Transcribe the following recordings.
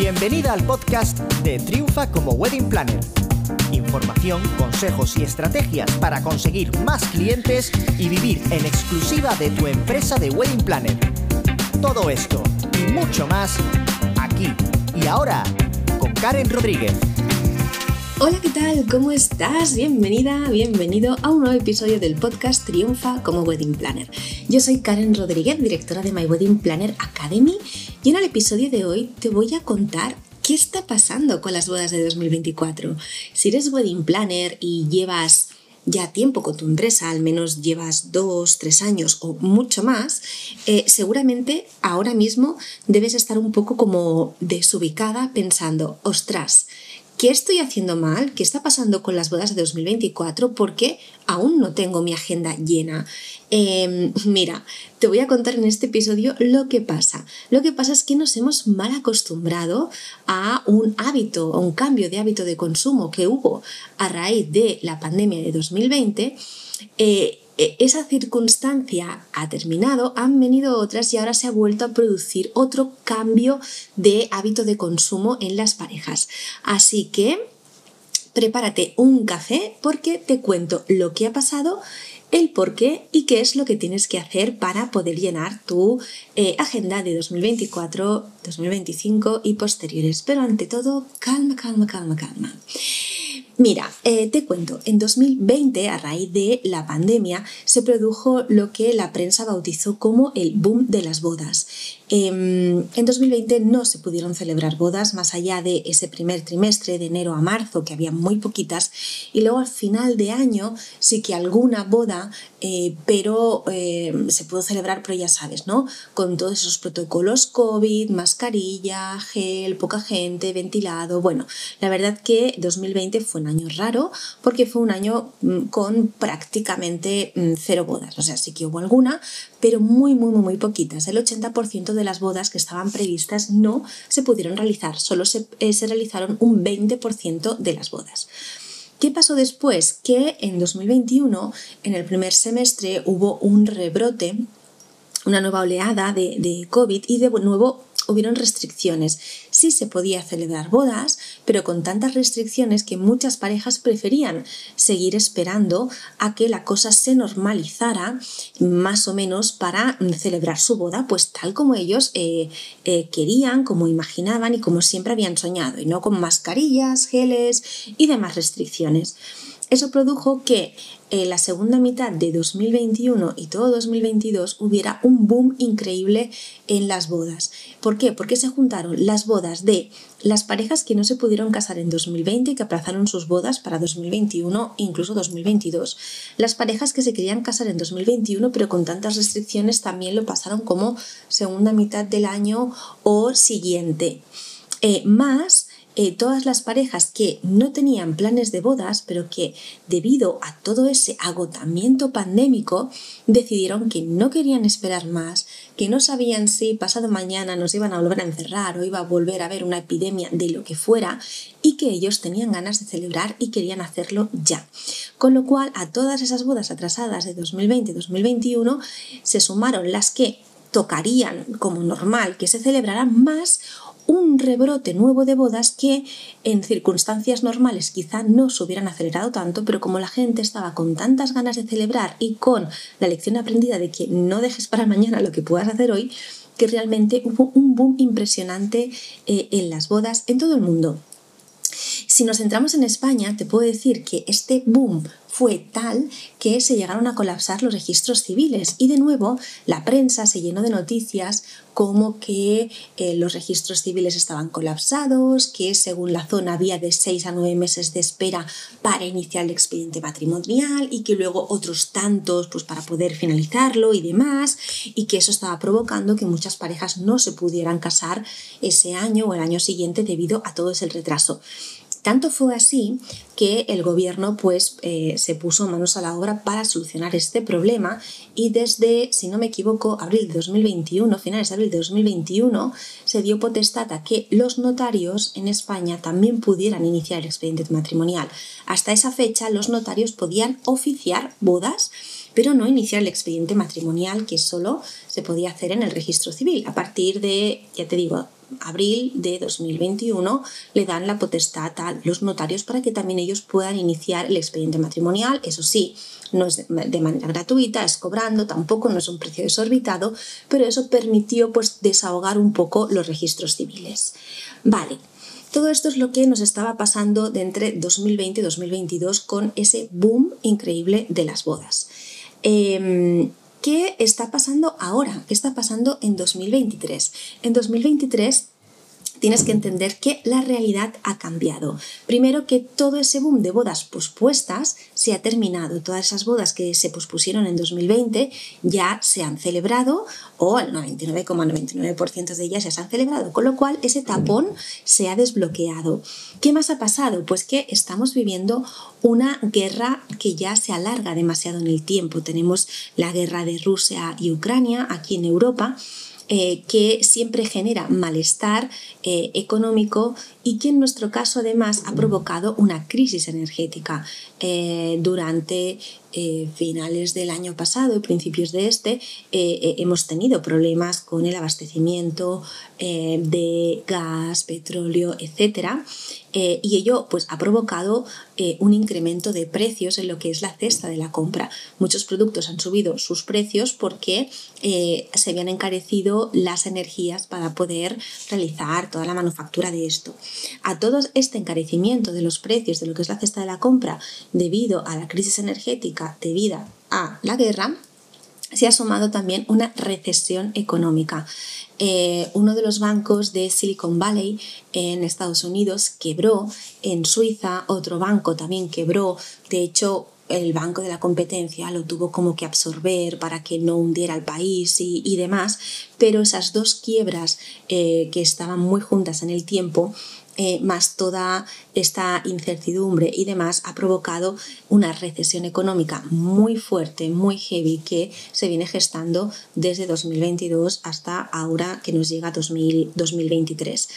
Bienvenida al podcast de Triunfa como Wedding Planner. Información, consejos y estrategias para conseguir más clientes y vivir en exclusiva de tu empresa de Wedding Planner. Todo esto y mucho más aquí y ahora con Karen Rodríguez. Hola, ¿qué tal? ¿Cómo estás? Bienvenida, bienvenido a un nuevo episodio del podcast Triunfa como Wedding Planner. Yo soy Karen Rodríguez, directora de My Wedding Planner Academy, y en el episodio de hoy te voy a contar qué está pasando con las bodas de 2024. Si eres Wedding Planner y llevas ya tiempo con tu empresa, al menos llevas dos, tres años o mucho más, eh, seguramente ahora mismo debes estar un poco como desubicada pensando, ostras, ¿Qué estoy haciendo mal? ¿Qué está pasando con las bodas de 2024? Porque aún no tengo mi agenda llena. Em, mira, te voy a contar en este episodio lo que pasa. Lo que pasa es que nos hemos mal acostumbrado a un hábito, a un cambio de hábito de consumo que hubo a raíz de la pandemia de 2020. E, esa circunstancia ha terminado, han venido otras y ahora se ha vuelto a producir otro cambio de hábito de consumo en las parejas. Así que prepárate un café porque te cuento lo que ha pasado el por qué y qué es lo que tienes que hacer para poder llenar tu eh, agenda de 2024, 2025 y posteriores. Pero ante todo, calma, calma, calma, calma. Mira, eh, te cuento, en 2020, a raíz de la pandemia, se produjo lo que la prensa bautizó como el boom de las bodas. Em, en 2020 no se pudieron celebrar bodas más allá de ese primer trimestre, de enero a marzo, que había muy poquitas, y luego al final de año sí que alguna boda, eh, pero em, se pudo celebrar, pero ya sabes, ¿no? Con todos esos protocolos COVID, mascarilla, gel, poca gente, ventilado. Bueno, la verdad que 2020 fue un año raro porque fue un año mm, con prácticamente mm, cero bodas, o sea, sí que hubo alguna, pero muy, muy, muy, muy poquitas. El 80% de las bodas que estaban previstas no se pudieron realizar, solo se, eh, se realizaron un 20% de las bodas. ¿Qué pasó después? Que en 2021, en el primer semestre, hubo un rebrote, una nueva oleada de COVID y de nuevo hubieron restricciones. Sí se podía celebrar bodas, pero con tantas restricciones que muchas parejas preferían seguir esperando a que la cosa se normalizara más o menos para celebrar su boda, pues tal como ellos eh, eh, querían, como imaginaban y como siempre habían soñado, y no con mascarillas, geles y demás restricciones. Eso produjo que en la segunda mitad de 2021 y todo 2022 hubiera un boom increíble en las bodas. ¿Por qué? Porque se juntaron las bodas de las parejas que no se pudieron casar en 2020 y que aplazaron sus bodas para 2021 e incluso 2022. Las parejas que se querían casar en 2021 pero con tantas restricciones también lo pasaron como segunda mitad del año o siguiente. Eh, más eh, todas las parejas que no tenían planes de bodas, pero que debido a todo ese agotamiento pandémico decidieron que no querían esperar más, que no sabían si pasado mañana nos iban a volver a encerrar o iba a volver a haber una epidemia de lo que fuera y que ellos tenían ganas de celebrar y querían hacerlo ya. Con lo cual a todas esas bodas atrasadas de 2020-2021 se sumaron las que tocarían como normal que se celebraran más un rebrote nuevo de bodas que en circunstancias normales quizá no se hubieran acelerado tanto, pero como la gente estaba con tantas ganas de celebrar y con la lección aprendida de que no dejes para mañana lo que puedas hacer hoy, que realmente hubo un boom impresionante eh, en las bodas en todo el mundo. Si nos centramos en España, te puedo decir que este boom fue tal que se llegaron a colapsar los registros civiles y de nuevo la prensa se llenó de noticias como que eh, los registros civiles estaban colapsados, que según la zona había de 6 a 9 meses de espera para iniciar el expediente matrimonial y que luego otros tantos pues para poder finalizarlo y demás y que eso estaba provocando que muchas parejas no se pudieran casar ese año o el año siguiente debido a todo ese retraso. Tanto fue así que el gobierno pues, eh, se puso manos a la obra para solucionar este problema y desde, si no me equivoco, abril de 2021, finales de abril de 2021, se dio potestad a que los notarios en España también pudieran iniciar el expediente matrimonial. Hasta esa fecha los notarios podían oficiar bodas pero no iniciar el expediente matrimonial que solo se podía hacer en el registro civil. A partir de, ya te digo, abril de 2021 le dan la potestad a los notarios para que también ellos puedan iniciar el expediente matrimonial. Eso sí, no es de manera gratuita, es cobrando, tampoco no es un precio desorbitado, pero eso permitió pues desahogar un poco los registros civiles. Vale, todo esto es lo que nos estaba pasando de entre 2020 y 2022 con ese boom increíble de las bodas. Em, ¿Qué está pasando ahora? ¿Qué está pasando en 2023? En 2023 tienes que entender que la realidad ha cambiado. Primero que todo ese boom de bodas pospuestas se ha terminado. Todas esas bodas que se pospusieron en 2020 ya se han celebrado o el 99,99% de ellas ya se han celebrado, con lo cual ese tapón se ha desbloqueado. ¿Qué más ha pasado? Pues que estamos viviendo una guerra que ya se alarga demasiado en el tiempo. Tenemos la guerra de Rusia y Ucrania aquí en Europa eh, que siempre genera malestar eh, económico y que en nuestro caso además ha provocado una crisis energética eh, durante finales del año pasado y principios de este hemos tenido problemas con el abastecimiento de gas, petróleo, etcétera eh, y ello pues, ha provocado eh, un incremento de precios en lo que es la cesta de la compra. Muchos productos han subido sus precios porque eh, se habían encarecido las energías para poder realizar toda la manufactura de esto. A todo este encarecimiento de los precios de lo que es la cesta de la compra debido a la crisis energética debida a la guerra, se ha sumado también una recesión económica. Eh, uno de los bancos de Silicon Valley en Estados Unidos quebró, en Suiza otro banco también quebró, de hecho el banco de la competencia lo tuvo como que absorber para que no hundiera el país y, demás, pero esas dos quiebras eh, que estaban muy juntas en el tiempo eh, más toda esta incertidumbre y demás, ha provocado una recesión económica muy fuerte, muy heavy, que se viene gestando desde 2022 hasta ahora que nos llega 2023.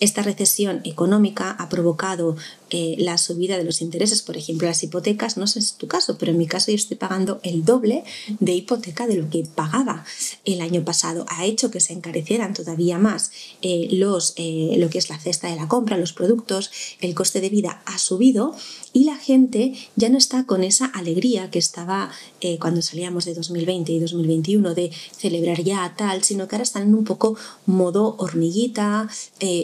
Esta recesión económica ha provocado eh, la subida de los intereses, por ejemplo, las hipotecas, no sé si es tu caso, pero en mi caso yo estoy pagando el doble de hipoteca de lo que pagaba el año pasado. Ha hecho que se encarecieran todavía más eh, los, eh, lo que es la cesta de la compra, los productos, el coste de vida ha subido y la gente ya no está con esa alegría que estaba cuando salíamos de 2020 y 2021 de celebrar ya tal, sino que ahora están en un poco modo hormiguita,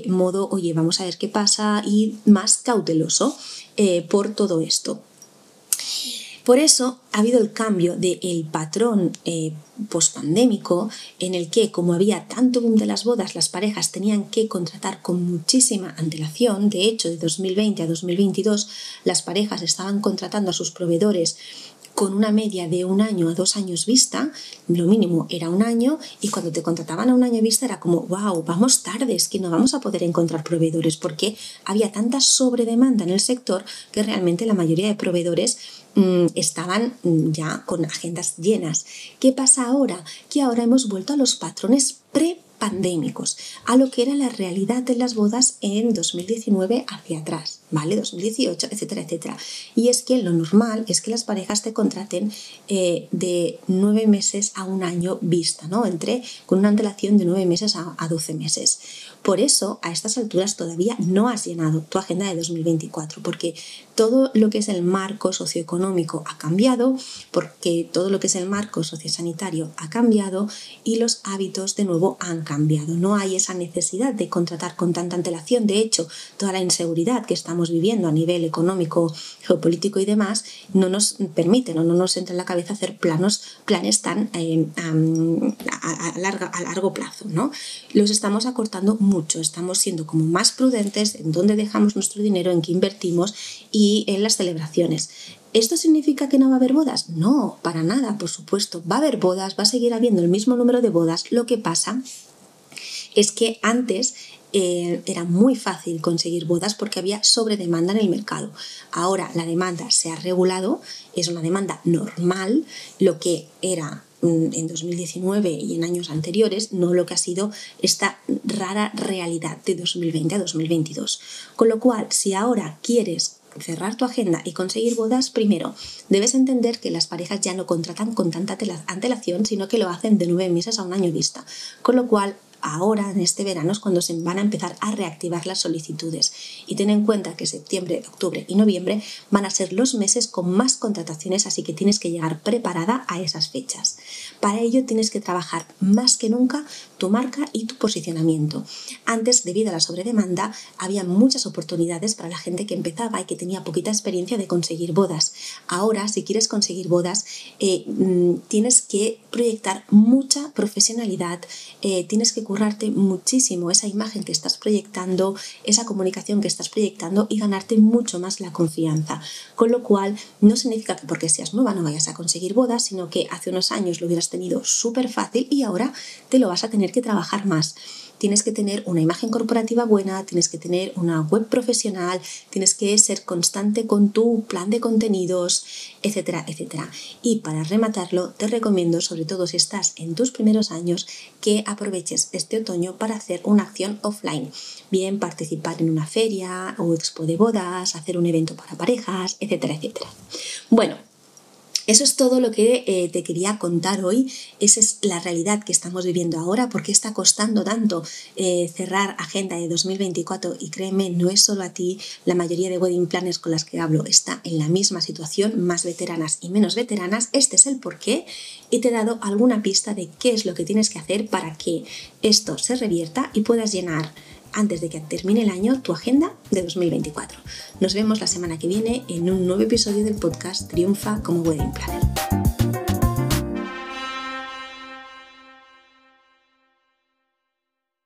modo, oye, vamos a ver qué pasa y más cauteloso eh, por todo esto. Por eso ha habido el cambio del patrón eh, pospandémico en el que, como había tanto boom de las bodas, las parejas tenían que contratar con muchísima antelación. De hecho, de 2020 a 2022, las parejas estaban contratando a sus proveedores con una media de un año a dos años vista, lo mínimo era un año, y cuando te contrataban a un año vista era como, wow, vamos tardes, que no vamos a poder encontrar proveedores, porque había tanta sobredemanda en el sector que realmente la mayoría de proveedores mm, estaban mm, ya con agendas llenas. ¿Qué pasa ahora? Que ahora hemos vuelto a los patrones pre pandémicos, a lo que era la realidad de las bodas en 2019 hacia atrás, ¿vale? 2018, etcétera, etcétera. Y es que lo normal es que las parejas te contraten eh, de nueve meses a un año vista, ¿no? Entre con una antelación de nueve meses a, a 12 meses. Por eso, a estas alturas todavía no has llenado tu agenda de 2024, porque todo lo que es el marco socioeconómico ha cambiado, porque todo lo que es el marco sociosanitario ha cambiado y los hábitos de nuevo han cambiado. No hay esa necesidad de contratar con tanta antelación. De hecho, toda la inseguridad que estamos viviendo a nivel económico, geopolítico y demás no nos permite, no, nos entra en la cabeza hacer planos, planes tan eh, a, a, largo plazo. ¿no? Los estamos acortando mucho, estamos siendo como más prudentes en dónde dejamos nuestro dinero, en qué invertimos y en las celebraciones. ¿Esto significa que no va a haber bodas? No, para nada, por supuesto. Va a haber bodas, va a seguir habiendo el mismo número de bodas. Lo que pasa es que antes eh, era muy fácil conseguir bodas porque había sobredemanda en el mercado. Ahora la demanda se ha regulado, es una demanda normal, lo que era mm, en 2019 y en años anteriores, no lo que ha sido esta rara realidad de 2020 a 2022. Con lo cual, si ahora quieres cerrar tu agenda y conseguir bodas, primero, debes entender que las parejas ya no contratan con tanta antelación, sino que lo hacen de nueve meses a un año vista. Con lo cual, ahora en este verano es cuando se van a empezar a reactivar las solicitudes. Y ten en cuenta que septiembre, octubre y noviembre van a ser los meses con más contrataciones, así que tienes que llegar preparada a esas fechas. Para ello tienes que trabajar más que nunca tu marca y tu posicionamiento. Antes, debido a la sobredemanda, había muchas oportunidades para la gente que empezaba y que tenía poquita experiencia de conseguir bodas. Ahora, si quieres conseguir bodas, eh, mm, tienes que proyectar mucha profesionalidad, eh, tienes que currarte muchísimo esa imagen que estás proyectando, esa comunicación que estás proyectando y ganarte mucho más la confianza. Con lo cual, no significa que porque seas nueva no vayas a conseguir bodas, sino que hace unos años lo hubieras tenido súper fácil y ahora te lo vas a tener que trabajar más tienes que tener una imagen corporativa buena, tienes que tener una web profesional, tienes que ser constante con tu plan de contenidos, etcétera, etcétera. Y para rematarlo, te recomiendo, sobre todo si estás en tus primeros años, que aproveches este otoño para hacer una acción offline. Bien participar en una feria o expo de bodas, hacer un evento para parejas, etcétera, etcétera. Bueno, eso es todo lo que eh, te quería contar hoy. Esa es la realidad que estamos viviendo ahora. ¿Por qué está costando tanto eh, cerrar agenda de 2024? Y créeme, no es solo a ti. La mayoría de wedding planners con las que hablo está en la misma situación, más veteranas y menos veteranas. Este es el porqué y te he dado alguna pista de qué es lo que tienes que hacer para que esto se revierta y puedas llenar antes de que termine el año tu agenda de 2024. Nos vemos la semana que viene en un nuevo episodio del podcast Triunfa como Wedding Planner.